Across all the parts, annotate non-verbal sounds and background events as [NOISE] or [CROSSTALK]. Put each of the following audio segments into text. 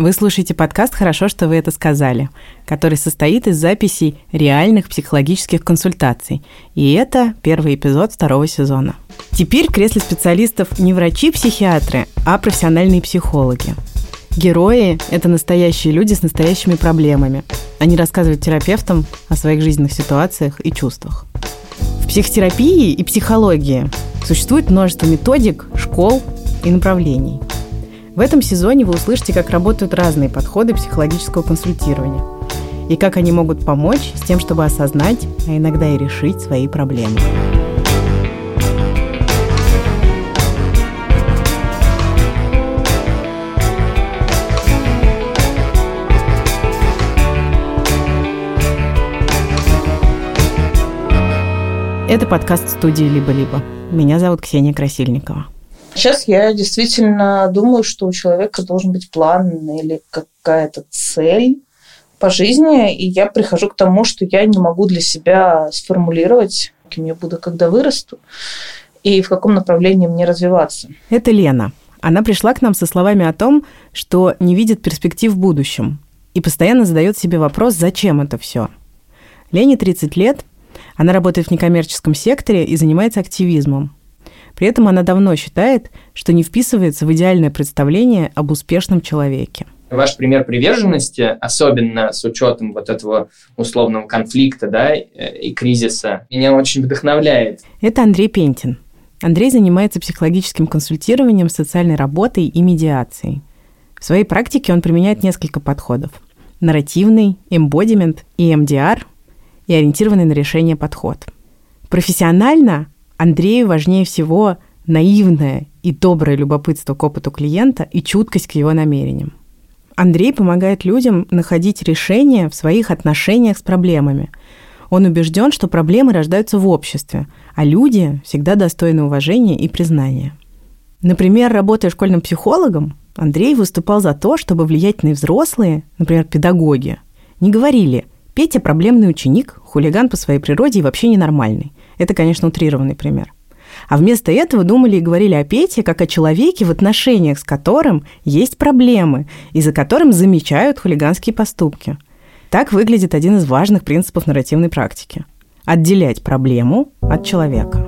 Вы слушаете подкаст «Хорошо, что вы это сказали», который состоит из записей реальных психологических консультаций. И это первый эпизод второго сезона. Теперь в специалистов не врачи-психиатры, а профессиональные психологи. Герои – это настоящие люди с настоящими проблемами. Они рассказывают терапевтам о своих жизненных ситуациях и чувствах. В психотерапии и психологии существует множество методик, школ и направлений – в этом сезоне вы услышите, как работают разные подходы психологического консультирования и как они могут помочь с тем, чтобы осознать, а иногда и решить свои проблемы. Это подкаст студии «Либо-либо». Меня зовут Ксения Красильникова. Сейчас я действительно думаю, что у человека должен быть план или какая-то цель по жизни, и я прихожу к тому, что я не могу для себя сформулировать, кем я буду, когда вырасту, и в каком направлении мне развиваться. Это Лена. Она пришла к нам со словами о том, что не видит перспектив в будущем и постоянно задает себе вопрос, зачем это все. Лене 30 лет, она работает в некоммерческом секторе и занимается активизмом. При этом она давно считает, что не вписывается в идеальное представление об успешном человеке. Ваш пример приверженности, особенно с учетом вот этого условного конфликта да, и кризиса, меня очень вдохновляет. Это Андрей Пентин. Андрей занимается психологическим консультированием, социальной работой и медиацией. В своей практике он применяет несколько подходов. Нарративный, эмбодимент и МДР и ориентированный на решение подход. Профессионально Андрею важнее всего наивное и доброе любопытство к опыту клиента и чуткость к его намерениям. Андрей помогает людям находить решения в своих отношениях с проблемами. Он убежден, что проблемы рождаются в обществе, а люди всегда достойны уважения и признания. Например, работая школьным психологом, Андрей выступал за то, чтобы влиятельные взрослые, например, педагоги, не говорили «Петя – проблемный ученик, хулиган по своей природе и вообще ненормальный». Это, конечно, утрированный пример. А вместо этого думали и говорили о Пете как о человеке, в отношениях с которым есть проблемы и за которым замечают хулиганские поступки. Так выглядит один из важных принципов нарративной практики – отделять проблему от человека.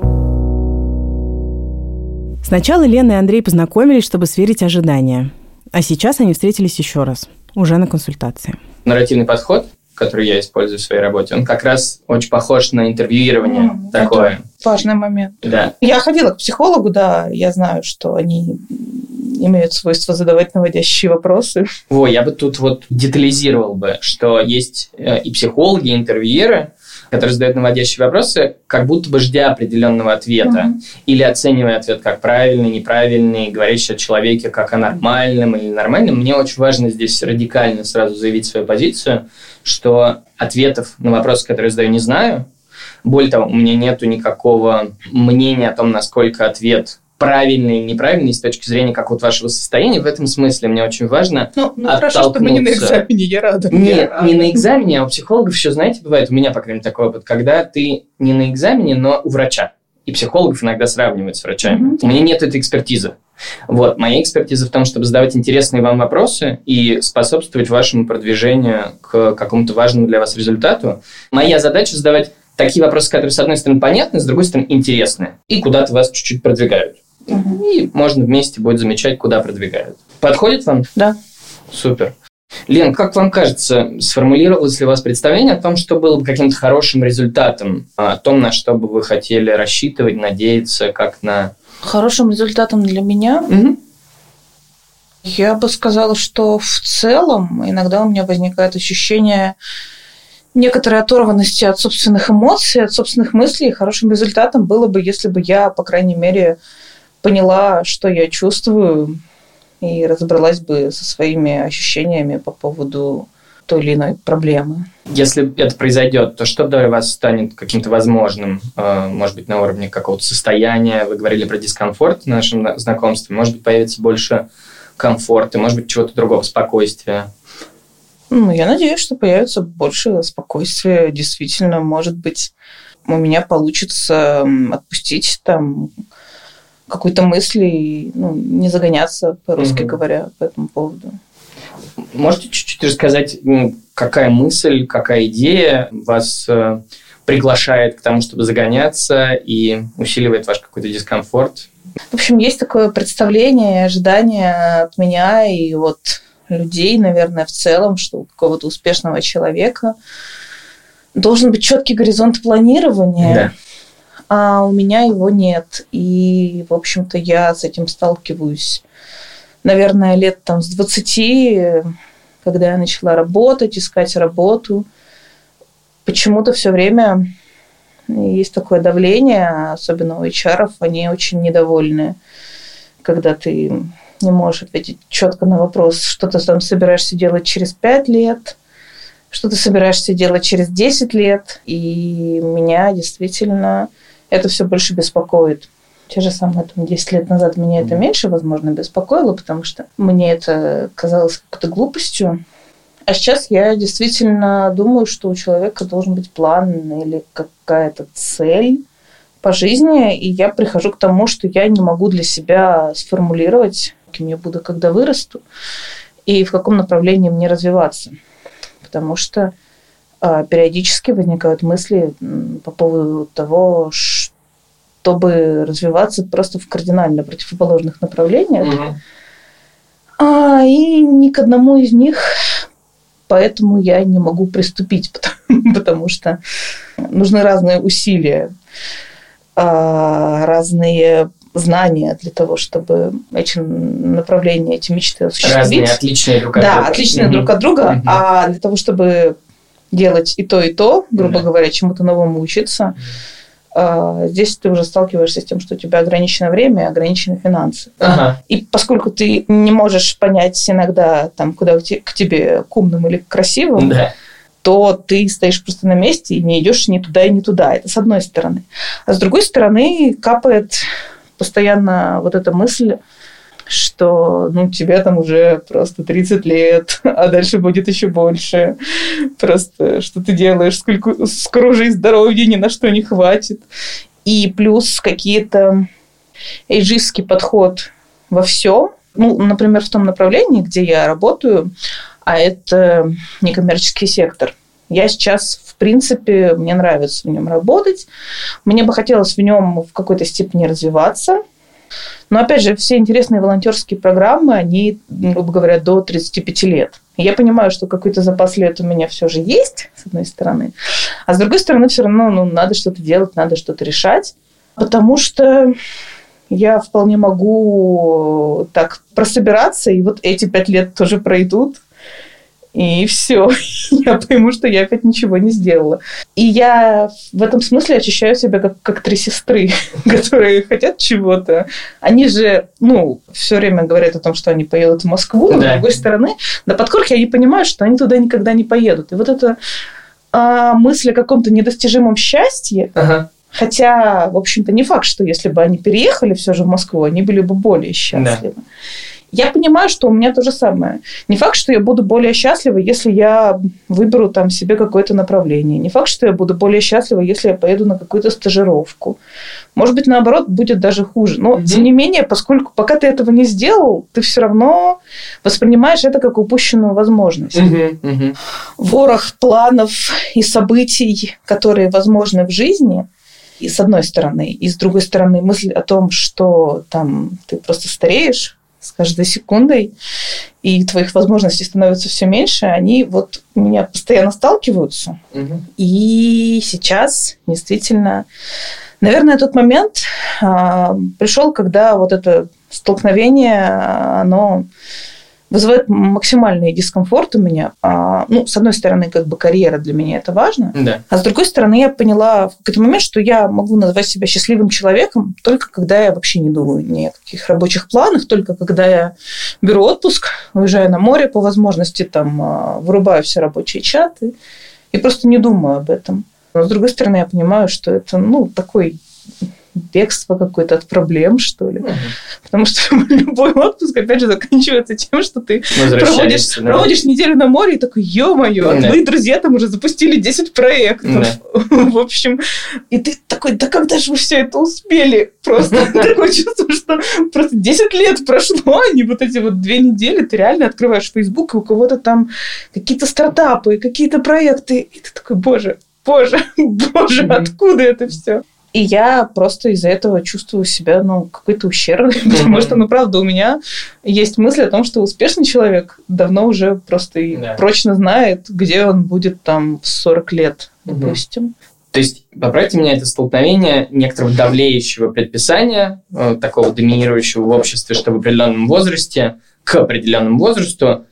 Сначала Лена и Андрей познакомились, чтобы сверить ожидания. А сейчас они встретились еще раз, уже на консультации. Нарративный подход который я использую в своей работе, он как раз очень похож на интервьюирование mm, такое. важный момент. Да. Я ходила к психологу, да, я знаю, что они имеют свойство задавать наводящие вопросы. О, я бы тут вот детализировал бы, что есть э, и психологи, и интервьюеры, которые задают наводящие вопросы, как будто бы ждя определенного ответа. Mm-hmm. Или оценивая ответ как правильный, неправильный, говорящий о человеке как о нормальном или нормальном. Мне очень важно здесь радикально сразу заявить свою позицию, что ответов на вопросы, которые я задаю, не знаю. Более того, у меня нет никакого мнения о том, насколько ответ правильный или неправильный с точки зрения как вот вашего состояния. В этом смысле мне очень важно Ну, ну хорошо, что мы не на экзамене, я рада. Нет, я рада. не на экзамене, а у психологов еще, знаете, бывает, у меня, по крайней мере, такой опыт, когда ты не на экзамене, но у врача. И психологов иногда сравнивают с врачами. Mm-hmm. У меня нет этой экспертизы. Вот, моя экспертиза в том, чтобы задавать интересные вам вопросы и способствовать вашему продвижению к какому-то важному для вас результату. Моя задача задавать такие вопросы, которые, с одной стороны, понятны, с другой стороны, интересны, и куда-то вас чуть-чуть продвигают. Угу. И можно вместе будет замечать, куда продвигают. Подходит вам? Да. Супер. Лен, как вам кажется, сформулировалось ли у вас представление о том, что было бы каким-то хорошим результатом, о том, на что бы вы хотели рассчитывать, надеяться, как на... Хорошим результатом для меня? Угу. Я бы сказала, что в целом иногда у меня возникает ощущение некоторой оторванности от собственных эмоций, от собственных мыслей. Хорошим результатом было бы, если бы я, по крайней мере, поняла, что я чувствую, и разобралась бы со своими ощущениями по поводу той или иной проблемы. Если это произойдет, то что для вас станет каким-то возможным? Э, может быть, на уровне какого-то состояния? Вы говорили про дискомфорт в нашем знакомстве. Может быть, появится больше комфорта, может быть, чего-то другого, спокойствия? Ну, я надеюсь, что появится больше спокойствия. Действительно, может быть, у меня получится отпустить там какой-то мысли и ну, не загоняться, по-русски угу. говоря, по этому поводу. Можете чуть-чуть рассказать, какая мысль, какая идея вас э, приглашает к тому, чтобы загоняться и усиливает ваш какой-то дискомфорт? В общем, есть такое представление, ожидание от меня и от людей, наверное, в целом, что у какого-то успешного человека должен быть четкий горизонт планирования. Да а у меня его нет. И, в общем-то, я с этим сталкиваюсь, наверное, лет там с 20, когда я начала работать, искать работу. Почему-то все время есть такое давление, особенно у HR, они очень недовольны, когда ты не можешь ответить четко на вопрос, что ты там собираешься делать через 5 лет, что ты собираешься делать через 10 лет. И меня действительно это все больше беспокоит. Те же самые там, 10 лет назад меня это меньше, возможно, беспокоило, потому что мне это казалось какой-то глупостью. А сейчас я действительно думаю, что у человека должен быть план или какая-то цель по жизни, и я прихожу к тому, что я не могу для себя сформулировать, кем я буду, когда вырасту, и в каком направлении мне развиваться. Потому что периодически возникают мысли по поводу того, что чтобы развиваться просто в кардинально противоположных направлениях. Угу. А, и ни к одному из них поэтому я не могу приступить, [LAUGHS] потому, потому что нужны разные усилия, а, разные знания для того, чтобы эти направления, эти мечты осуществить. Разные, отличные друг от да, друга. Да, отличные угу. друг от друга. Угу. А для того, чтобы делать и то, и то, грубо да. говоря, чему-то новому учиться, а, здесь ты уже сталкиваешься с тем, что у тебя ограничено время, ограничены финансы. Ага. И поскольку ты не можешь понять иногда, там, куда к тебе к умным или к красивым, да. то ты стоишь просто на месте и не идешь ни туда и ни туда. Это с одной стороны. А с другой стороны капает постоянно вот эта мысль, что ну, тебе там уже просто 30 лет, [LAUGHS] а дальше будет еще больше. Просто что ты делаешь, сколько, скоро и здоровья ни на что не хватит. И плюс какие-то эйджистский подход во всем. Ну, например, в том направлении, где я работаю, а это некоммерческий сектор. Я сейчас, в принципе, мне нравится в нем работать. Мне бы хотелось в нем в какой-то степени развиваться – но, опять же, все интересные волонтерские программы, они, грубо говоря, до 35 лет. Я понимаю, что какой-то запас лет у меня все же есть, с одной стороны. А с другой стороны, все равно ну, надо что-то делать, надо что-то решать. Потому что я вполне могу так прособираться, и вот эти пять лет тоже пройдут, и все. [LAUGHS] я пойму, что я опять ничего не сделала. И я в этом смысле ощущаю себя как, как три сестры, [LAUGHS] которые хотят чего-то. Они же, ну, все время говорят о том, что они поедут в Москву, но да. с другой стороны, на подкорке они понимают, что они туда никогда не поедут. И вот эта а, мысль о каком-то недостижимом счастье, ага. Хотя, в общем-то, не факт, что если бы они переехали все же в Москву, они были бы более счастливы. Да. Я понимаю, что у меня то же самое. Не факт, что я буду более счастлива, если я выберу там себе какое-то направление. Не факт, что я буду более счастлива, если я поеду на какую-то стажировку. Может быть, наоборот, будет даже хуже. Но, угу. тем не менее, поскольку пока ты этого не сделал, ты все равно воспринимаешь это как упущенную возможность. Угу, угу. Ворох планов и событий, которые возможны в жизни, и с одной стороны, и с другой стороны мысль о том, что там ты просто стареешь, с каждой секундой, и твоих возможностей становится все меньше, они вот у меня постоянно сталкиваются. Угу. И сейчас действительно, наверное, тот момент а, пришел, когда вот это столкновение, оно вызывает максимальный дискомфорт у меня. А, ну, с одной стороны, как бы карьера для меня это важно, да. а с другой стороны, я поняла в какой-то момент, что я могу назвать себя счастливым человеком только когда я вообще не думаю ни о каких рабочих планах, только когда я беру отпуск, уезжаю на море по возможности, там, а, вырубаю все рабочие чаты и просто не думаю об этом. Но с другой стороны, я понимаю, что это, ну, такой бегство какое-то от проблем, что ли. Угу. Потому что [LAUGHS] любой отпуск, опять же, заканчивается тем, что ты проводишь, да. проводишь неделю на море и такой, ё-моё, да. твои друзья там уже запустили 10 проектов. Да. [LAUGHS] В общем, и ты такой, да когда же вы все это успели? Просто [LAUGHS] такое чувство, что просто 10 лет прошло, а не вот эти вот две недели, ты реально открываешь Facebook, и у кого-то там какие-то стартапы, какие-то проекты, и ты такой, боже, боже, боже, откуда это все? И я просто из-за этого чувствую себя, ну, какой-то ущербной, [LAUGHS] потому что, ну, правда, у меня есть мысль о том, что успешный человек давно уже просто и да. прочно знает, где он будет там в 40 лет, допустим. То есть, поправьте меня, это столкновение некоторого давлеющего предписания, э, такого доминирующего в обществе, что в определенном возрасте, к определенному возрасту,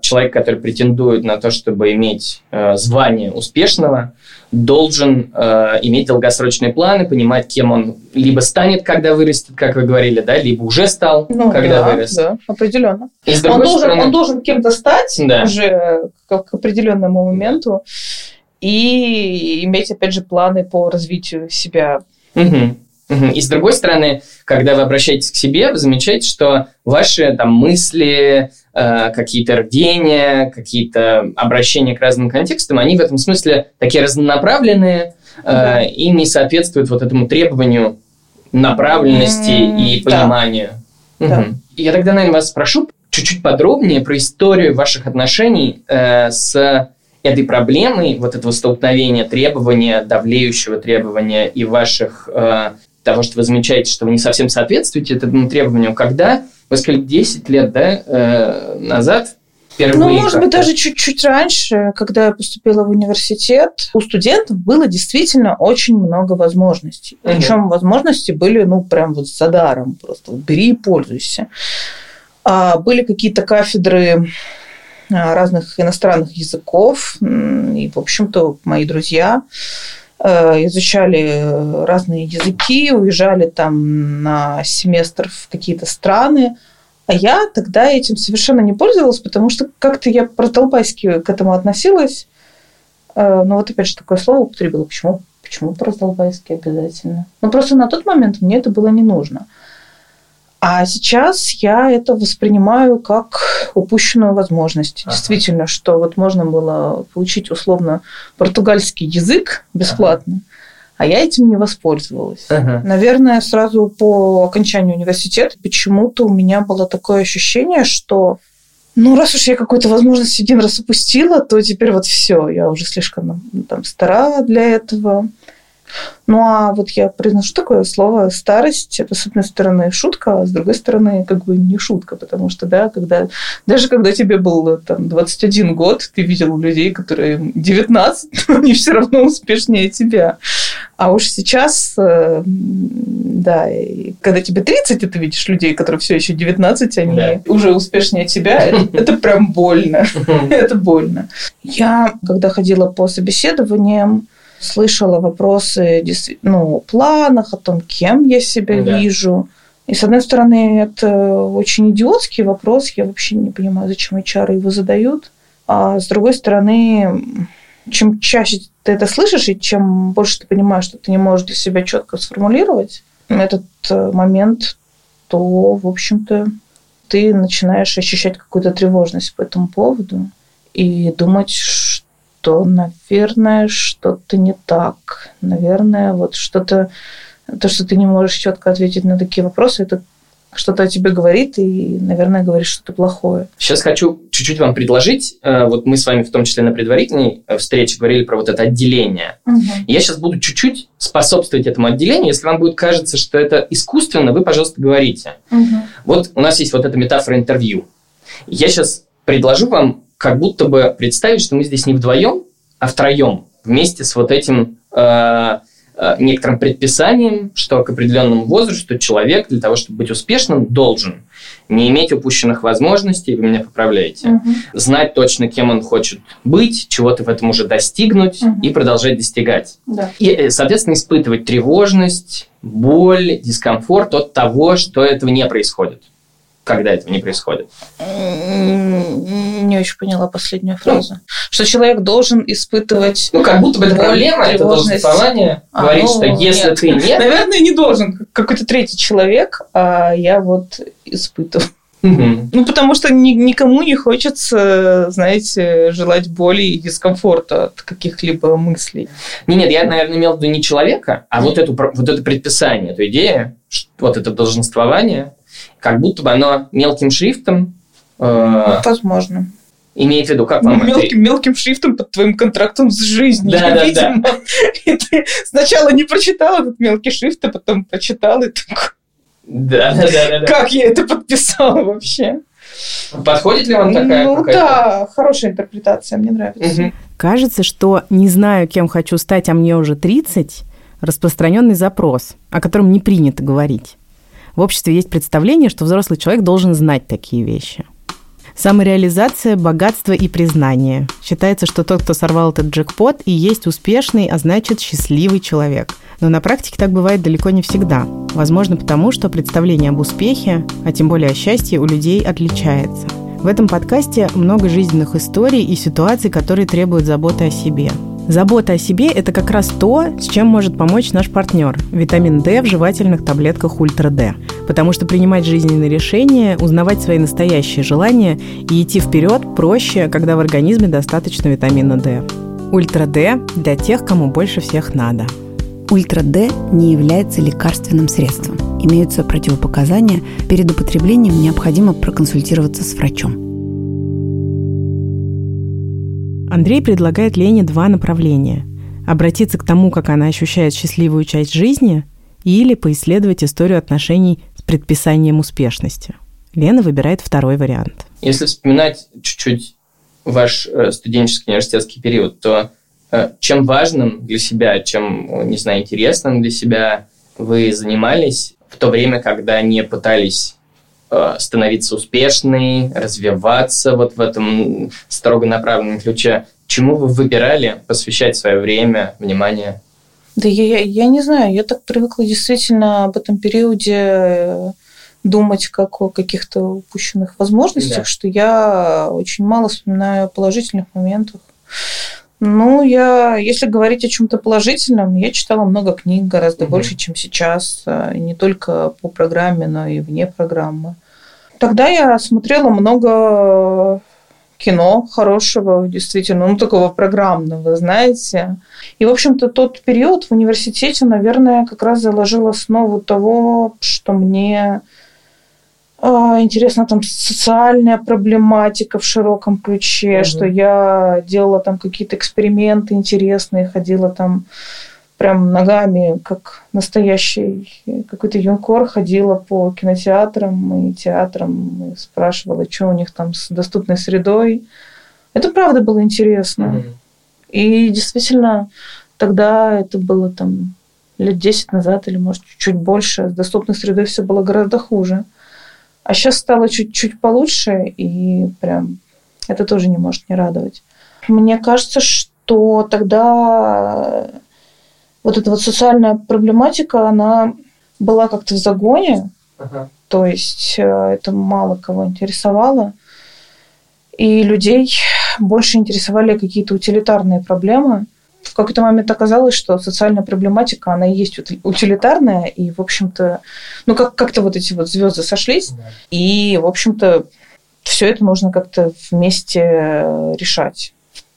человек, который претендует на то, чтобы иметь э, звание успешного, должен э, иметь долгосрочные планы, понимать, кем он либо станет, когда вырастет, как вы говорили, да, либо уже стал, ну, когда да, вырос. Да, определенно. И он, должен, стороны... он должен кем-то стать да. уже к, к определенному моменту и иметь, опять же, планы по развитию себя. Угу. И с другой стороны, когда вы обращаетесь к себе, вы замечаете, что ваши там мысли, э, какие-то рдения, какие-то обращения к разным контекстам, они в этом смысле такие разнонаправленные э, да. и не соответствуют вот этому требованию направленности mm, и пониманию. Да. Угу. Я тогда, наверное, вас спрошу чуть-чуть подробнее про историю ваших отношений э, с этой проблемой, вот этого столкновения требования, давлеющего требования и ваших э, того, что вы замечаете, что вы не совсем соответствуете этому требованию, когда, вы сказали, 10 лет да, э, назад Впервые ну, может быть, даже чуть-чуть раньше, когда я поступила в университет, у студентов было действительно очень много возможностей. Угу. Причем возможности были, ну, прям вот за даром. Просто вот бери и пользуйся. А были какие-то кафедры а, разных иностранных языков. И, в общем-то, мои друзья изучали разные языки, уезжали там на семестр в какие-то страны. А я тогда этим совершенно не пользовалась, потому что как-то я раздолбайски к этому относилась. Э, ну вот опять же такое слово употребила. Почему? Почему раздолбайски обязательно? Ну просто на тот момент мне это было не нужно. А сейчас я это воспринимаю как упущенную возможность. Ага. Действительно, что вот можно было получить условно португальский язык бесплатно, ага. а я этим не воспользовалась. Ага. Наверное, сразу по окончанию университета почему-то у меня было такое ощущение, что ну, раз уж я какую-то возможность один раз упустила, то теперь вот все, я уже слишком там, стара для этого. Ну а вот я произношу такое слово старость, это с одной стороны шутка, а с другой стороны как бы не шутка, потому что, да, когда, даже когда тебе был там 21 год, ты видел людей, которые 19, [LAUGHS] но они все равно успешнее тебя. А уж сейчас, э, да, когда тебе 30, и ты видишь людей, которые все еще 19, они да. уже успешнее тебя, это [LAUGHS] прям больно. [LAUGHS] Это больно. Я, когда ходила по собеседованиям, слышала вопросы ну, о планах, о том, кем я себя да. вижу. И, с одной стороны, это очень идиотский вопрос. Я вообще не понимаю, зачем HR его задают. А с другой стороны, чем чаще ты это слышишь, и чем больше ты понимаешь, что ты не можешь для себя четко сформулировать этот э, момент, то, в общем-то, ты начинаешь ощущать какую-то тревожность по этому поводу и думать, что, наверное, что-то не так. Наверное, вот что-то, то, что ты не можешь четко ответить на такие вопросы, это что-то о тебе говорит и, наверное, говорит что-то плохое. Сейчас хочу чуть-чуть вам предложить. Э, вот мы с вами в том числе на предварительной э, встрече говорили про вот это отделение. Угу. Я сейчас буду чуть-чуть способствовать этому отделению. Если вам будет кажется, что это искусственно, вы, пожалуйста, говорите. Угу. Вот у нас есть вот эта метафора интервью. Я сейчас предложу вам как будто бы представить, что мы здесь не вдвоем, а втроем, вместе с вот этим э, э, некоторым предписанием, что к определенному возрасту человек для того, чтобы быть успешным, должен не иметь упущенных возможностей, вы меня поправляете, угу. знать точно, кем он хочет быть, чего-то в этом уже достигнуть угу. и продолжать достигать. Да. И, э, соответственно, испытывать тревожность, боль, дискомфорт от того, что этого не происходит когда этого не происходит? Не очень поняла последнюю фразу. Ну, что человек должен испытывать... Ну, как будто бы это проблема, это долженствование. А, говорит, ну, что если нет. ты нет... [LAUGHS] Наверное, не должен. Какой-то третий человек, а я вот испытываю. Угу. Ну, потому что ни, никому не хочется, знаете, желать боли и дискомфорта от каких-либо мыслей. Не, нет, я, наверное, имел в виду не человека, а вот, эту, вот это предписание, эту идею, вот это долженствование, как будто бы оно мелким шрифтом... Э, Возможно. Имеет в виду, как вам мелким, это? мелким шрифтом под твоим контрактом с жизнью. Да, да, видимо. да. [LAUGHS] И ты сначала не прочитал этот мелкий шрифт, а потом прочитал и такой... Да, да, да, да. Как я это подписала вообще? Подходит ли вам такая? Ну да, хорошая интерпретация, мне нравится. Угу. Кажется, что не знаю, кем хочу стать, а мне уже 30, распространенный запрос, о котором не принято говорить. В обществе есть представление, что взрослый человек должен знать такие вещи. Самореализация, богатство и признание. Считается, что тот, кто сорвал этот джекпот, и есть успешный, а значит счастливый человек. Но на практике так бывает далеко не всегда. Возможно потому, что представление об успехе, а тем более о счастье, у людей отличается. В этом подкасте много жизненных историй и ситуаций, которые требуют заботы о себе – Забота о себе – это как раз то, с чем может помочь наш партнер – витамин D в жевательных таблетках Ультра D. Потому что принимать жизненные решения, узнавать свои настоящие желания и идти вперед проще, когда в организме достаточно витамина D. Ультра D для тех, кому больше всех надо. Ультра D не является лекарственным средством. Имеются противопоказания. Перед употреблением необходимо проконсультироваться с врачом. Андрей предлагает Лене два направления. Обратиться к тому, как она ощущает счастливую часть жизни, или поисследовать историю отношений с предписанием успешности. Лена выбирает второй вариант. Если вспоминать чуть-чуть ваш э, студенческий университетский период, то э, чем важным для себя, чем, не знаю, интересным для себя вы занимались в то время, когда не пытались Э, становиться успешной, развиваться вот в этом строго направленном ключе. Чему вы выбирали посвящать свое время, внимание? Да я, я, я не знаю, я так привыкла действительно об этом периоде э, думать как о каких-то упущенных возможностях, да. что я очень мало вспоминаю о положительных моментах. Ну, я, если говорить о чем-то положительном, я читала много книг, гораздо угу. больше, чем сейчас, э, не только по программе, но и вне программы. Тогда я смотрела много кино хорошего, действительно, ну, такого программного, знаете. И, в общем-то, тот период в университете, наверное, как раз заложил основу того, что мне э, интересна там социальная проблематика в широком ключе, mm-hmm. что я делала там какие-то эксперименты интересные, ходила там прям ногами, как настоящий какой-то юнкор, ходила по кинотеатрам и театрам и спрашивала, что у них там с доступной средой. Это правда было интересно. Mm-hmm. И действительно, тогда это было там лет 10 назад или, может, чуть больше. С доступной средой все было гораздо хуже. А сейчас стало чуть-чуть получше, и прям это тоже не может не радовать. Мне кажется, что тогда вот эта вот социальная проблематика, она была как-то в загоне, ага. то есть э, это мало кого интересовало, и людей больше интересовали какие-то утилитарные проблемы. В какой-то момент оказалось, что социальная проблематика, она и есть утилитарная, и, в общем-то, ну, как- как-то вот эти вот звезды сошлись, да. и, в общем-то, все это нужно как-то вместе решать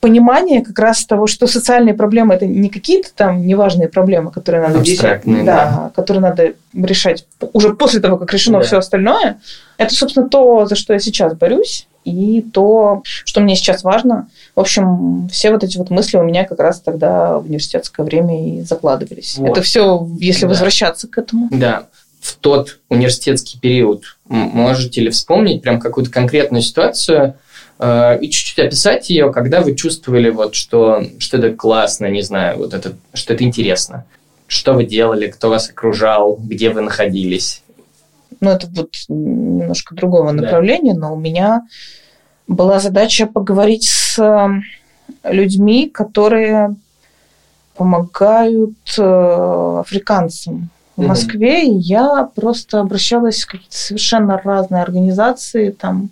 понимание как раз того, что социальные проблемы это не какие-то там неважные проблемы, которые надо решать, да, да, которые надо решать уже после того, как решено да. все остальное. Это, собственно, то, за что я сейчас борюсь, и то, что мне сейчас важно. В общем, все вот эти вот мысли у меня как раз тогда в университетское время и закладывались. Вот. Это все, если да. возвращаться к этому. Да. В тот университетский период можете ли вспомнить прям какую-то конкретную ситуацию, и чуть-чуть описать ее, когда вы чувствовали, вот, что, что это классно, не знаю, вот это, что это интересно. Что вы делали, кто вас окружал, где вы находились? Ну, это вот немножко другого да. направления, но у меня была задача поговорить с э, людьми, которые помогают э, африканцам в Москве, и я просто обращалась в какие-то совершенно разные организации, там,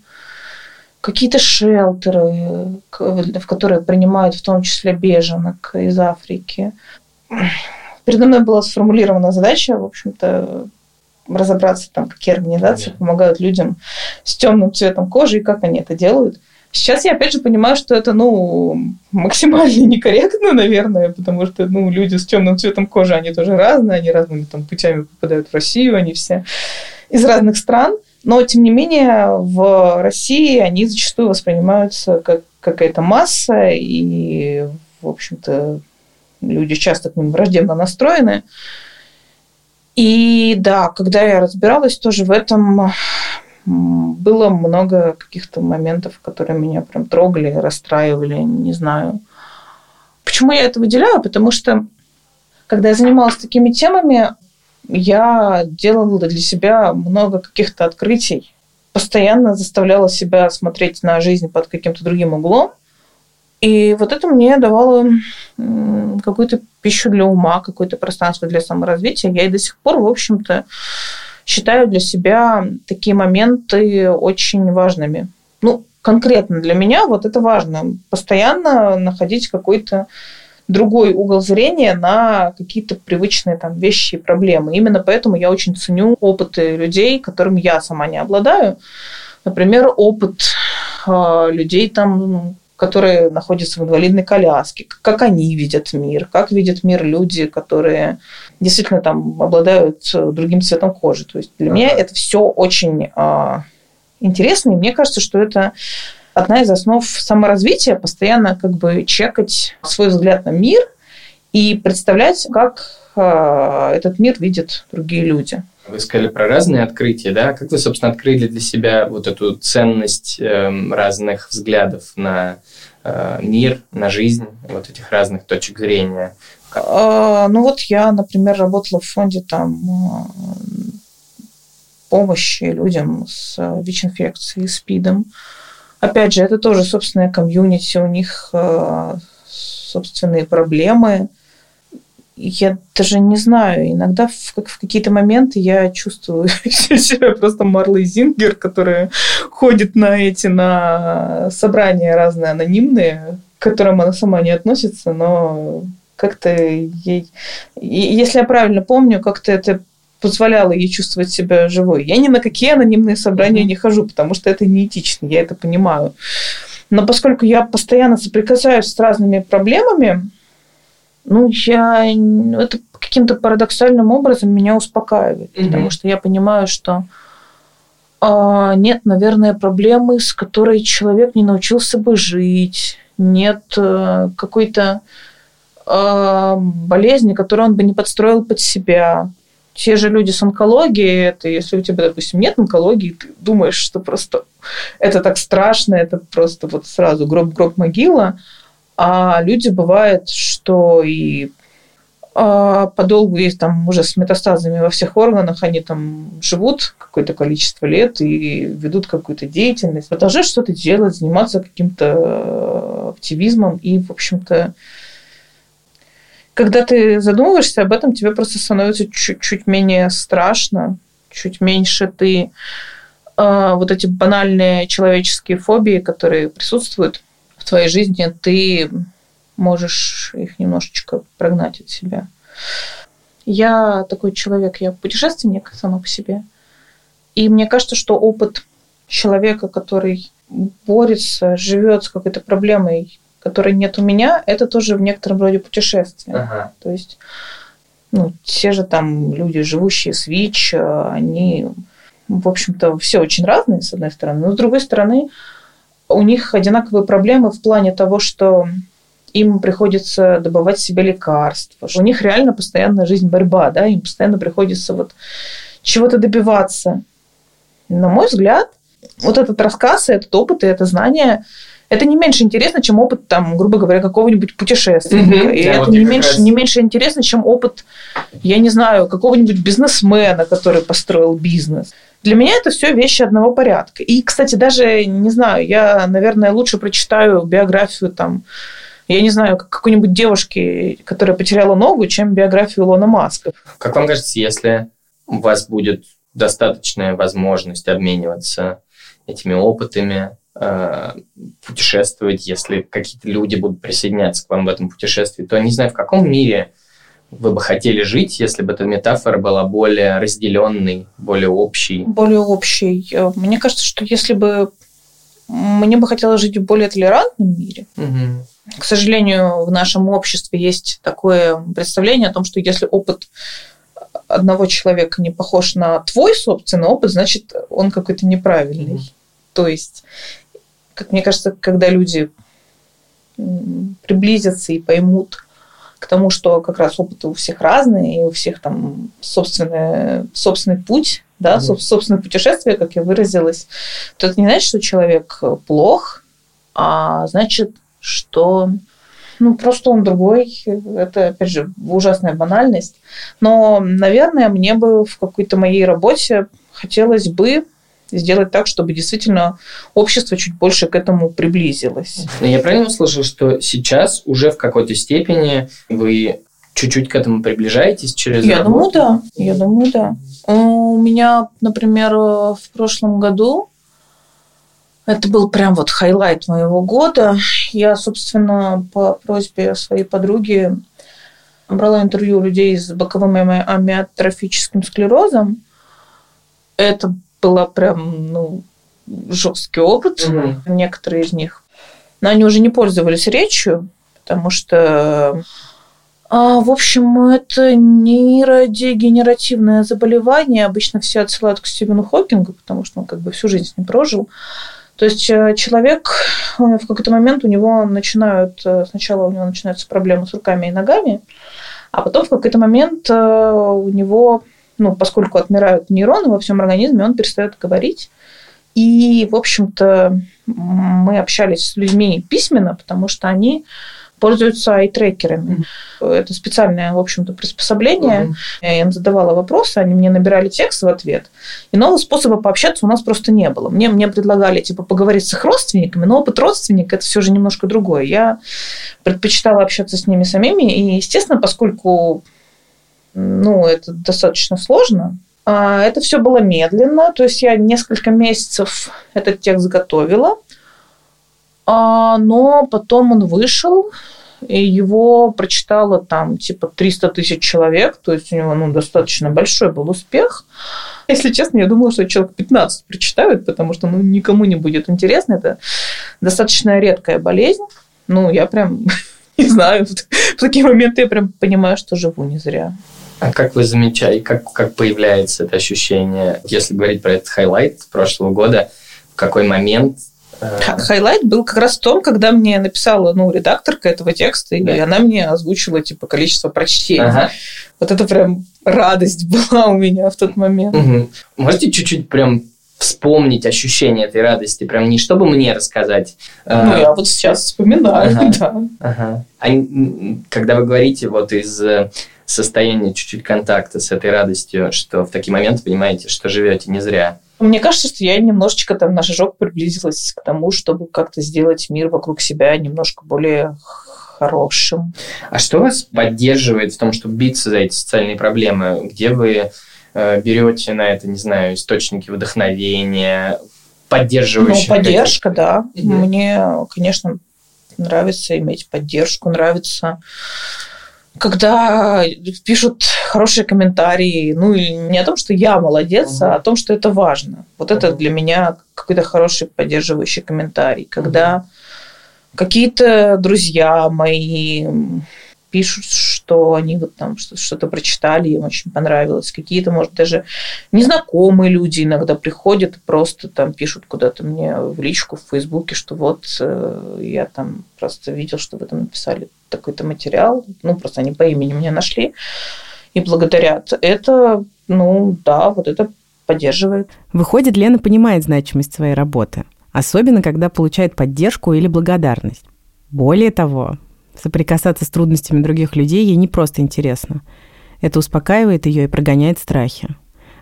какие-то шелтеры, в которые принимают в том числе беженок из Африки. Передо мной была сформулирована задача, в общем-то, разобраться, там, какие организации Понятно. помогают людям с темным цветом кожи и как они это делают. Сейчас я опять же понимаю, что это, ну, максимально [LAUGHS] некорректно, наверное, потому что, ну, люди с темным цветом кожи, они тоже разные, они разными там путями попадают в Россию, они все из разных стран. Но, тем не менее, в России они зачастую воспринимаются как какая-то масса, и, в общем-то, люди часто к ним враждебно настроены. И да, когда я разбиралась тоже в этом, было много каких-то моментов, которые меня прям трогали, расстраивали, не знаю. Почему я это выделяю? Потому что, когда я занималась такими темами, я делала для себя много каких-то открытий, постоянно заставляла себя смотреть на жизнь под каким-то другим углом – и вот это мне давало какую-то пищу для ума, какое-то пространство для саморазвития. Я и до сих пор, в общем-то, считаю для себя такие моменты очень важными. Ну, конкретно для меня вот это важно. Постоянно находить какой-то другой угол зрения на какие-то привычные там вещи и проблемы. Именно поэтому я очень ценю опыты людей, которым я сама не обладаю. Например, опыт э, людей там которые находятся в инвалидной коляске, как они видят мир, как видят мир люди, которые действительно там обладают э, другим цветом кожи. То есть для ага. меня это все очень э, интересно, и мне кажется, что это одна из основ саморазвития, постоянно как бы чекать свой взгляд на мир и представлять, как э, этот мир видят другие люди. Вы сказали про разные открытия, да? Как вы, собственно, открыли для себя вот эту ценность э, разных взглядов на э, мир, на жизнь, вот этих разных точек зрения? А, ну вот я, например, работала в фонде там э, помощи людям с ВИЧ-инфекцией, СПИДом. Опять же, это тоже собственная комьюнити, у них э, собственные проблемы – я даже не знаю, иногда в, в какие-то моменты я чувствую [LAUGHS] себя просто Марлой Зингер, которая ходит на эти, на собрания разные анонимные, к которым она сама не относится, но как-то ей... Если я правильно помню, как-то это позволяло ей чувствовать себя живой. Я ни на какие анонимные собрания не хожу, потому что это неэтично, я это понимаю. Но поскольку я постоянно соприкасаюсь с разными проблемами, ну, я это каким-то парадоксальным образом меня успокаивает, mm-hmm. потому что я понимаю, что а, нет, наверное, проблемы, с которой человек не научился бы жить, нет а, какой-то а, болезни, которую он бы не подстроил под себя. Те же люди с онкологией, это если у тебя, допустим, нет онкологии, ты думаешь, что просто это так страшно, это просто вот сразу гроб-гроб могила, а люди бывает, что и а, подолгу есть там уже с метастазами во всех органах, они там живут какое-то количество лет и ведут какую-то деятельность, продолжают что-то делать, заниматься каким-то э, активизмом и, в общем-то, когда ты задумываешься об этом, тебе просто становится чуть-чуть менее страшно, чуть меньше ты э, вот эти банальные человеческие фобии, которые присутствуют, в твоей жизни, ты можешь их немножечко прогнать от себя. Я такой человек, я путешественник сама по себе. И мне кажется, что опыт человека, который борется, живет с какой-то проблемой, которой нет у меня, это тоже в некотором роде путешествие. Ага. То есть, ну, те же там люди, живущие с ВИЧ, они, в общем-то, все очень разные, с одной стороны, но с другой стороны, у них одинаковые проблемы в плане того, что им приходится добывать себе лекарства. У них реально постоянная жизнь борьба, да, им постоянно приходится вот чего-то добиваться. На мой взгляд, вот этот рассказ, этот опыт и это знание это не меньше интересно, чем опыт, там, грубо говоря, какого-нибудь путешественника. Mm-hmm. И да, это вот не, меньше, раз... не меньше интересно, чем опыт, я не знаю, какого-нибудь бизнесмена, который построил бизнес. Для меня это все вещи одного порядка. И, кстати, даже, не знаю, я, наверное, лучше прочитаю биографию там, я не знаю, какой-нибудь девушки, которая потеряла ногу, чем биографию Илона Маска. Как вам кажется, если у вас будет достаточная возможность обмениваться этими опытами, путешествовать, если какие-то люди будут присоединяться к вам в этом путешествии, то не знаю, в каком мире вы бы хотели жить, если бы эта метафора была более разделенной, более общей? Более общей. Э, мне кажется, что если бы мне бы хотелось жить в более толерантном мире. Угу. К сожалению, в нашем обществе есть такое представление о том, что если опыт одного человека не похож на твой собственный опыт, значит, он какой-то неправильный. Mm. То есть, как мне кажется, когда люди приблизятся и поймут к тому, что как раз опыты у всех разные, и у всех там собственный, собственный путь, да, mm. собственное путешествие, как я выразилась, то это не значит, что человек плох, а значит, что ну, просто он другой. Это, опять же, ужасная банальность. Но, наверное, мне бы в какой-то моей работе хотелось бы сделать так, чтобы действительно общество чуть больше к этому приблизилось. Я правильно услышал, что сейчас уже в какой-то степени вы чуть-чуть к этому приближаетесь через Я работу? думаю, да. Я думаю, да. У меня, например, в прошлом году это был прям вот highlight моего года. Я, собственно, по просьбе своей подруги брала интервью людей с боковым амиотрофическим склерозом. Это было прям, ну, жесткий опыт. Мгм. Некоторые из них. Но они уже не пользовались речью, потому что а, в общем, это нейродегенеративное заболевание. Обычно все отсылают к Стивену Хокингу, потому что он как бы всю жизнь с ним прожил. То есть э, человек в какой-то момент у него начинают, э, сначала у него начинаются проблемы с руками и ногами, а потом в какой-то момент э, у него, ну, поскольку отмирают нейроны во всем организме, он перестает говорить. И, в общем-то, мы общались с людьми письменно, потому что они пользуются ай-трекерами. Mm-hmm. Это специальное, в общем-то, приспособление. Mm-hmm. Я им задавала вопросы, они мне набирали текст в ответ. Иного способа пообщаться у нас просто не было. Мне, мне предлагали, типа, поговорить с их родственниками, но опыт родственника – это все же немножко другое. Я предпочитала общаться с ними самими, и, естественно, поскольку ну, это достаточно сложно, а, это все было медленно, то есть я несколько месяцев этот текст готовила, а, но потом он вышел, и его прочитало там типа 300 тысяч человек, то есть у него ну, достаточно большой был успех. Если честно, я думала, что человек 15 прочитают, потому что ну, никому не будет интересно. Это достаточно редкая болезнь. Ну, я прям [LAUGHS] не знаю, [LAUGHS] в такие моменты я прям понимаю, что живу не зря. А как вы замечаете, как, как появляется это ощущение, если говорить про этот highlight прошлого года, в какой момент Highlight был как раз в том, когда мне написала ну, редакторка этого текста, и да. она мне озвучила типа количество прочтений. Ага. Вот это прям радость [LAUGHS] была у меня в тот момент. Угу. Можете чуть-чуть прям вспомнить ощущение этой радости, прям не чтобы мне рассказать. Ну, а... я вот сейчас вспоминаю, ага. да. Ага. А когда вы говорите вот из э, состояния чуть-чуть контакта с этой радостью, что в такие моменты понимаете, что живете не зря, мне кажется, что я немножечко там на шажок приблизилась к тому, чтобы как-то сделать мир вокруг себя немножко более хорошим. А что вас поддерживает в том, чтобы биться за эти социальные проблемы? Где вы берете на это, не знаю, источники вдохновения, поддерживающие? Ну, поддержка, да. Угу. Мне, конечно, нравится иметь поддержку, нравится когда пишут хорошие комментарии, ну, и не о том, что я молодец, uh-huh. а о том, что это важно. Вот uh-huh. это для меня какой-то хороший поддерживающий комментарий. Когда uh-huh. какие-то друзья мои пишут, что они вот там что-то прочитали, им очень понравилось. Какие-то, может, даже незнакомые люди иногда приходят просто там пишут куда-то мне в личку в Фейсбуке, что вот э, я там просто видел, что вы там написали такой-то материал. Ну, просто они по имени меня нашли и благодарят. Это, ну, да, вот это поддерживает. Выходит, Лена понимает значимость своей работы, особенно когда получает поддержку или благодарность. Более того, Соприкасаться с трудностями других людей ей не просто интересно. Это успокаивает ее и прогоняет страхи.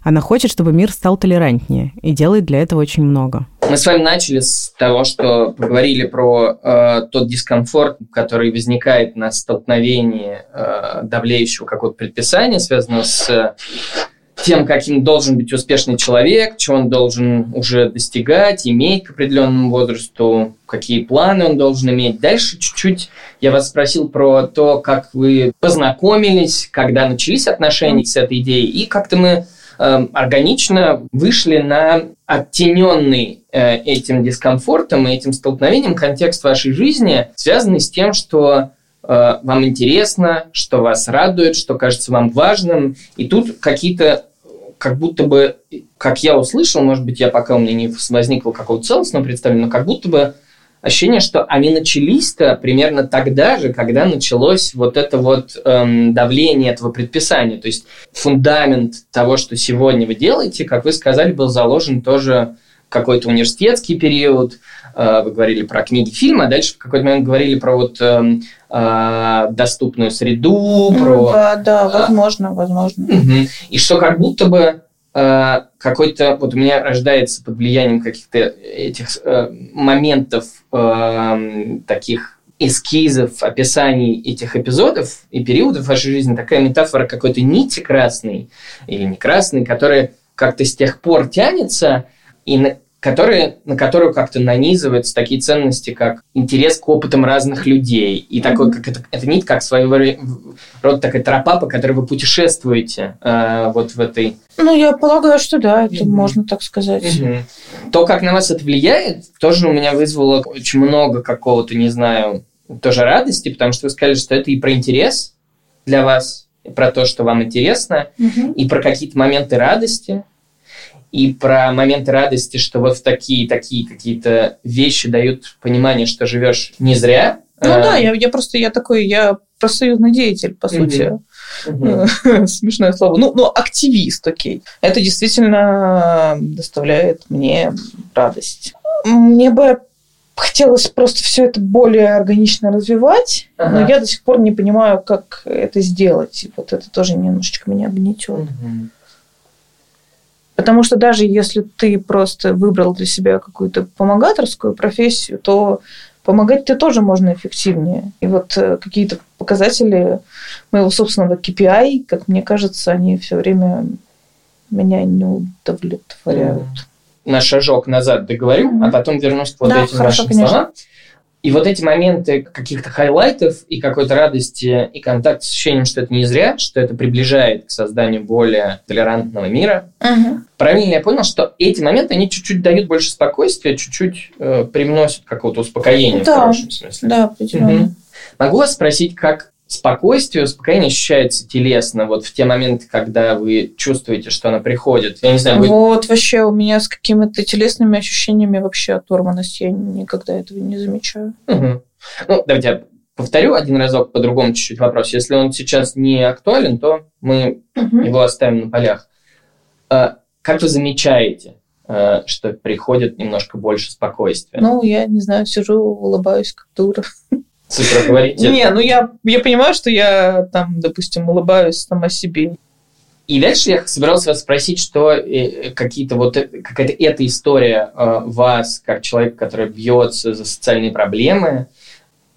Она хочет, чтобы мир стал толерантнее, и делает для этого очень много. Мы с вами начали с того, что поговорили про э, тот дискомфорт, который возникает на столкновении э, давлеющего какого-то предписания, связанного с тем, каким должен быть успешный человек, чего он должен уже достигать, иметь к определенному возрасту, какие планы он должен иметь. Дальше чуть-чуть я вас спросил про то, как вы познакомились, когда начались отношения с этой идеей, и как-то мы э, органично вышли на оттененный э, этим дискомфортом и этим столкновением контекст вашей жизни, связанный с тем, что э, вам интересно, что вас радует, что кажется вам важным. И тут какие-то как будто бы, как я услышал, может быть, я пока у меня не возникло какого-то целостного представления, но как будто бы ощущение, что они начались-то примерно тогда же, когда началось вот это вот эм, давление этого предписания. То есть фундамент того, что сегодня вы делаете, как вы сказали, был заложен тоже какой-то университетский период. Э, вы говорили про книги, фильмы, а дальше в какой-то момент говорили про вот э, э, доступную среду, Ну, про... да, да, возможно, возможно. Мгм. И что как будто бы э, какой-то, вот у меня рождается под влиянием каких-то этих э, моментов, э, таких эскизов, описаний этих эпизодов и периодов вашей жизни, такая метафора какой-то нити красной или не красной, которая как-то с тех пор тянется, и на, которые, на которую как-то нанизываются такие ценности, как интерес к опытам разных людей. И такой, как это, это нить, как своего рода такая тропа, по которой вы путешествуете э, вот в этой Ну, я полагаю, что да, это Мгм. можно так сказать. Мгм. То, как на вас это влияет, тоже у меня вызвало очень много какого-то, не знаю, тоже радости, потому что вы сказали, что это и про интерес для вас, и про то, что вам интересно, Мгм. и про какие-то моменты радости, и про моменты радости, что вот в такие такие какие-то вещи дают понимание, что живешь не зря. Ну Э, да, я, я просто, я такой, я профсоюзный деятель, по сути. мгм. [LAUGHS] Смешное слово. Ну, ну, активист, окей. Это действительно доставляет мне радость. Мне бы хотелось просто все это более органично развивать, но Ага. я до сих пор не понимаю, как это сделать. И вот это тоже немножечко меня гнетет. Мгм. Потому что даже если ты просто выбрал для себя какую-то помогаторскую профессию, то помогать тебе тоже можно эффективнее. И вот э, какие-то показатели моего собственного KPI, как мне кажется, они все время меня не удовлетворяют. на шажок назад договорю, Мгм. а потом вернусь к вот Да, этим хорошо, вашим конечно. словам. И вот эти моменты каких-то highlight ов и какой-то радости и контакт с ощущением, что это не зря, что это приближает к созданию более толерантного мира. Правильно ли я понял, что эти моменты, они чуть-чуть дают больше спокойствия, чуть-чуть э, привносят какого-то успокоения Да. в хорошем смысле? Да, определенно. Мгм. Могу вас спросить, как спокойствие, успокоение ощущается телесно вот в те моменты, когда вы чувствуете, что оно приходит? Я не знаю, вы Вот вообще у меня с какими-то телесными ощущениями вообще оторванность. Я никогда этого не замечаю. Мгм. Ну, давайте я повторю один разок по-другому чуть-чуть вопрос. Если он сейчас не актуален, то мы его оставим на полях. А, Как вы замечаете, а, что приходит немножко больше спокойствия? Ну, я не знаю, сижу, улыбаюсь как дура. Цифры говорите. Не, ну я, я понимаю, что я там, допустим, улыбаюсь сама себе. И дальше я собирался вас спросить, что э, какие-то вот э, какая-то эта история э, вас, как человека, который бьется за социальные проблемы,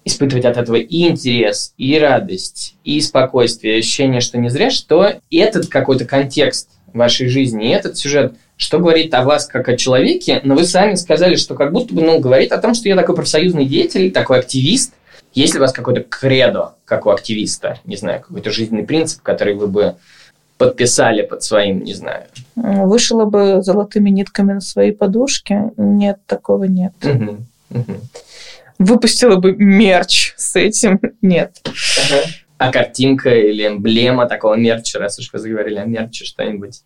испытывать от этого и интерес, и радость, и спокойствие, и ощущение, что не зря, что этот какой-то контекст вашей жизни, и этот сюжет, что говорит о вас как о человеке, но вы сами сказали, что как будто бы, ну, говорит о том, что я такой профсоюзный деятель, такой активист. Есть ли у вас какой-то кредо, как у активиста, не знаю, какой-то жизненный принцип, который вы бы подписали под своим, не знаю. Вышила бы золотыми нитками на свои подушки. Нет, такого нет. Выпустила бы мерч с этим. Нет. Ага. А картинка или эмблема такого мерча, раз уж вы заговорили о мерче, что-нибудь?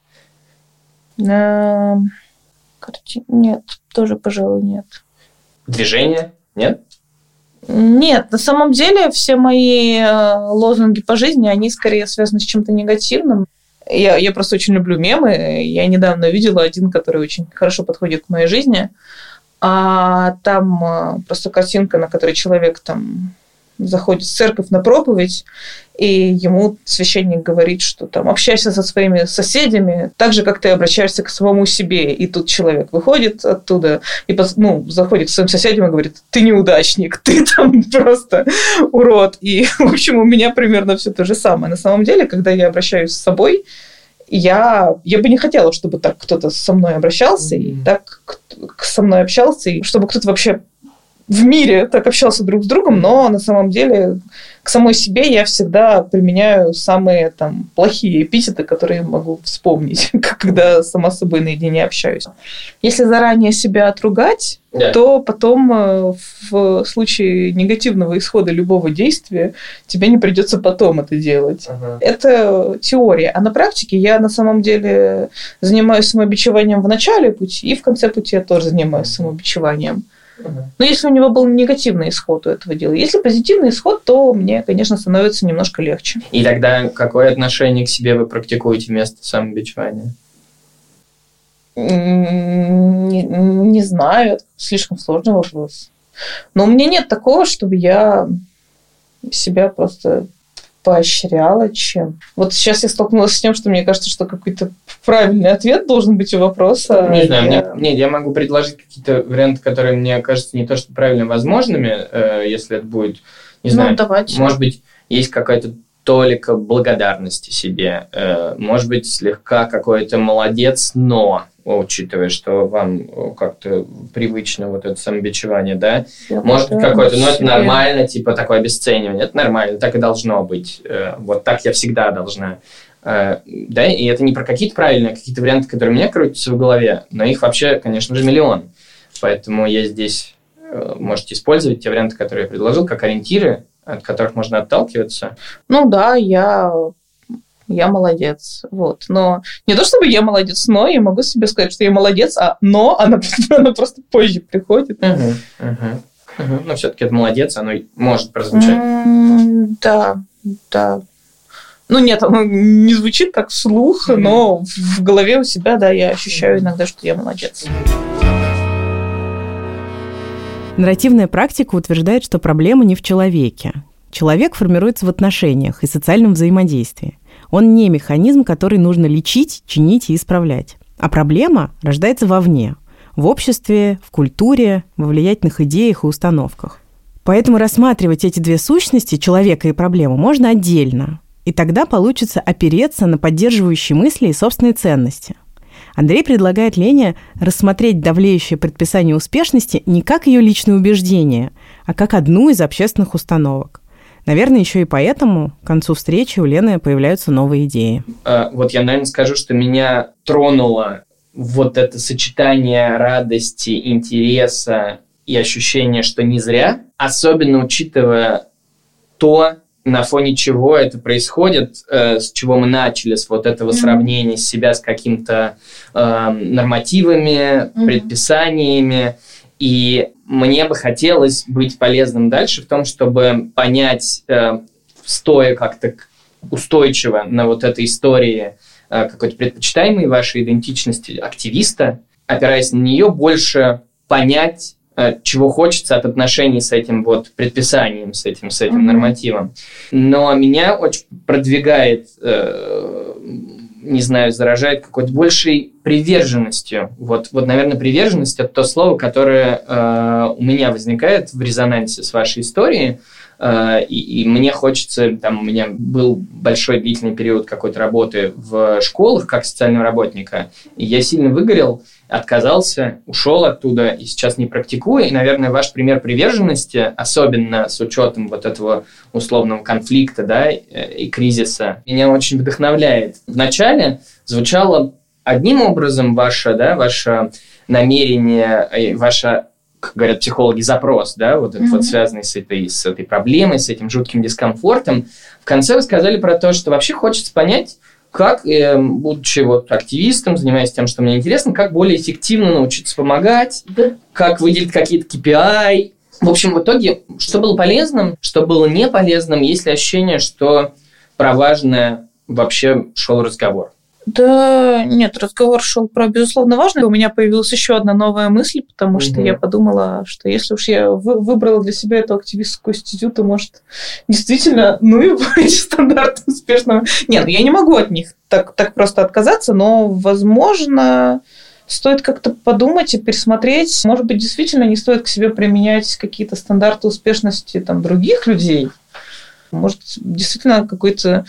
Карти- Нет, тоже, пожалуй, нет. Движение? Нет? Нет, на самом деле все мои э, лозунги по жизни, они скорее связаны с чем-то негативным. Я, я просто очень люблю мемы. Я недавно видела один, который очень хорошо подходит к моей жизни. А там э, просто картинка, на которой человек там заходит в церковь на проповедь, и ему священник говорит, что там общайся со своими соседями так же, как ты обращаешься к самому себе. И тут человек выходит оттуда и ну, заходит к своим соседям и говорит, ты неудачник, ты там [LAUGHS] просто урод. И, в общем, у меня примерно все то же самое. На самом деле, когда я обращаюсь с собой, я, я бы не хотела, чтобы так кто-то со мной обращался mm-hmm. и так со мной общался, и чтобы кто-то вообще в мире так общался друг с другом, но на самом деле к самой себе я всегда применяю самые там плохие эпитеты, которые могу вспомнить, [LAUGHS] когда сама с собой наедине общаюсь. Если заранее себя отругать, да. то потом э, в случае негативного исхода любого действия тебе не придется потом это делать. Ага. Это теория. А на практике я на самом деле занимаюсь самобичеванием в начале пути, и в конце пути я тоже занимаюсь самобичеванием. Но если у него был негативный исход у этого дела. Если позитивный исход, то мне, конечно, становится немножко легче. И тогда какое отношение к себе вы практикуете вместо самобичевания? Не, не знаю, это слишком сложный вопрос. Но у меня нет такого, чтобы я себя просто поощряла чем. Вот сейчас я столкнулась с тем, что мне кажется, что какой-то правильный ответ должен быть у вопроса. Не знаю, я... мне, нет, я могу предложить какие-то варианты, которые мне кажутся не то что правильно возможными, э, если это будет, не ну, знаю, давайте. может быть, есть какая-то толика благодарности себе, э, может быть, слегка какой-то молодец, но учитывая, что вам э, как-то привычно вот это самобичевание, да? Я Может какое-то, но это нормально, типа такое обесценивание. Это нормально, так и должно быть. Э, вот так я всегда должна. Э, да, и это не про какие-то правильные, а какие-то варианты, которые у меня крутятся в голове, но их вообще, конечно же, миллион. Поэтому я здесь можете использовать те варианты, которые я предложил, как ориентиры, от которых можно отталкиваться. Ну да, я я молодец. Вот. Но не то, чтобы я молодец, но я могу себе сказать, что я молодец, а но она, [LAUGHS] она просто позже приходит. Угу, угу, угу. Но все-таки это молодец, оно может прозвучать. Mm, да, да. Ну нет, оно не звучит так вслух, mm-hmm. но в голове у себя, да, я ощущаю иногда, что я молодец. Нарративная практика утверждает, что проблема не в человеке. Человек формируется в отношениях и социальном взаимодействии. Он не механизм, который нужно лечить, чинить и исправлять. А проблема рождается вовне, в обществе, в культуре, во влиятельных идеях и установках. Поэтому рассматривать эти две сущности, человека и проблему, можно отдельно. И тогда получится опереться на поддерживающие мысли и собственные ценности. Андрей предлагает Лене рассмотреть давлеющее предписание успешности не как ее личное убеждение, а как одну из общественных установок. Наверное, еще и поэтому к концу встречи у Лены появляются новые идеи. А, вот я, наверное, скажу, что меня тронуло вот это сочетание радости, интереса и ощущения, что не зря, особенно учитывая то, на фоне чего это происходит, э, с чего мы начали, с вот этого mm-hmm. сравнения себя с каким-то э, нормативами, mm-hmm. предписаниями. И мне бы хотелось быть полезным дальше в том, чтобы понять, э, стоя как-то устойчиво на вот этой истории э, какой-то предпочитаемой вашей идентичности активиста, опираясь на нее, больше понять, э, чего хочется от отношений с этим вот предписанием, с этим, с этим mm-hmm. нормативом. Но меня очень продвигает э, не знаю, заражает какой-то большей приверженностью. Вот, вот наверное, приверженность – это то слово, которое э, у меня возникает в резонансе с вашей историей. Э, и, и мне хочется, там у меня был большой длительный период какой-то работы в школах как социального работника, и я сильно выгорел, отказался, ушел оттуда и сейчас не практикую. И, наверное, ваш пример приверженности, особенно с учетом вот этого условного конфликта да, и кризиса, меня очень вдохновляет. Вначале звучало одним образом ваше, да, ваше намерение, ваше как говорят психологи, запрос, да, вот mm-hmm. вот связанный с этой, с этой проблемой, с этим жутким дискомфортом. В конце вы сказали про то, что вообще хочется понять, как, э, будучи вот активистом, занимаясь тем, что мне интересно, как более эффективно научиться помогать, да. как выделить какие-то KPI. В общем, в итоге, что было полезным, что было не полезным, есть ли ощущение, что про важное вообще шел разговор? Да, нет, разговор шел про безусловно важное. У меня появилась еще одна новая мысль, потому угу. что я подумала, что если уж я выбрала для себя эту активистскую стезю, то, может, действительно, ну и [LAUGHS] эти стандарты успешного. Нет, ну я не могу от них так, так просто отказаться, но, возможно, стоит как-то подумать и пересмотреть. Может быть, действительно не стоит к себе применять какие-то стандарты успешности там, других людей. Может, действительно какой-то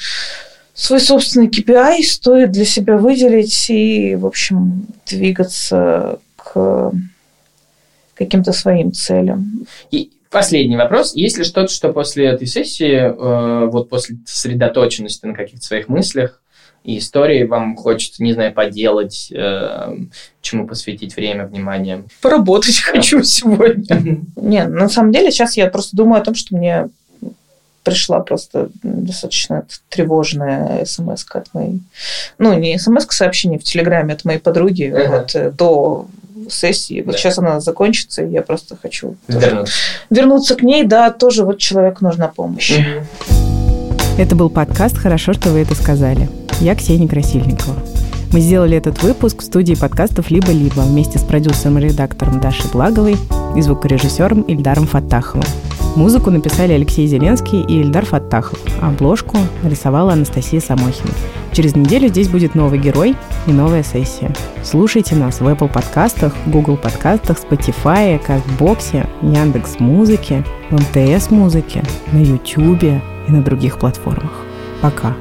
свой собственный KPI стоит для себя выделить и, в общем, двигаться к каким-то своим целям. И последний вопрос. Есть ли что-то, что после этой сессии, э, вот после сосредоточенности на каких-то своих мыслях и истории вам хочется, не знаю, поделать, э, чему посвятить время, внимание? Поработать [LAUGHS] хочу сегодня. Не, на самом деле сейчас я просто думаю о том, что мне пришла просто достаточно тревожная смс от моей... Ну, не смс сообщение в Телеграме от моей подруги uh-huh. вот, э, до сессии. Вот да. сейчас она закончится, и я просто хочу вернуться. вернуться к ней. Да, тоже вот человеку нужна помощь. Uh-huh. Это был подкаст «Хорошо, что вы это сказали». Я Ксения Красильникова. Мы сделали этот выпуск в студии подкастов «Либо-либо» вместе с продюсером и редактором Дашей Благовой и звукорежиссером Ильдаром Фаттаховым. Музыку написали Алексей Зеленский и Ильдар Фаттахов, обложку рисовала Анастасия Самохина. Через неделю здесь будет новый герой и новая сессия. Слушайте нас в Apple подкастах, Google подкастах, Spotify, Кастбоксе, Яндекс Музыке, МТС Музыке, на YouTube и на других платформах. Пока!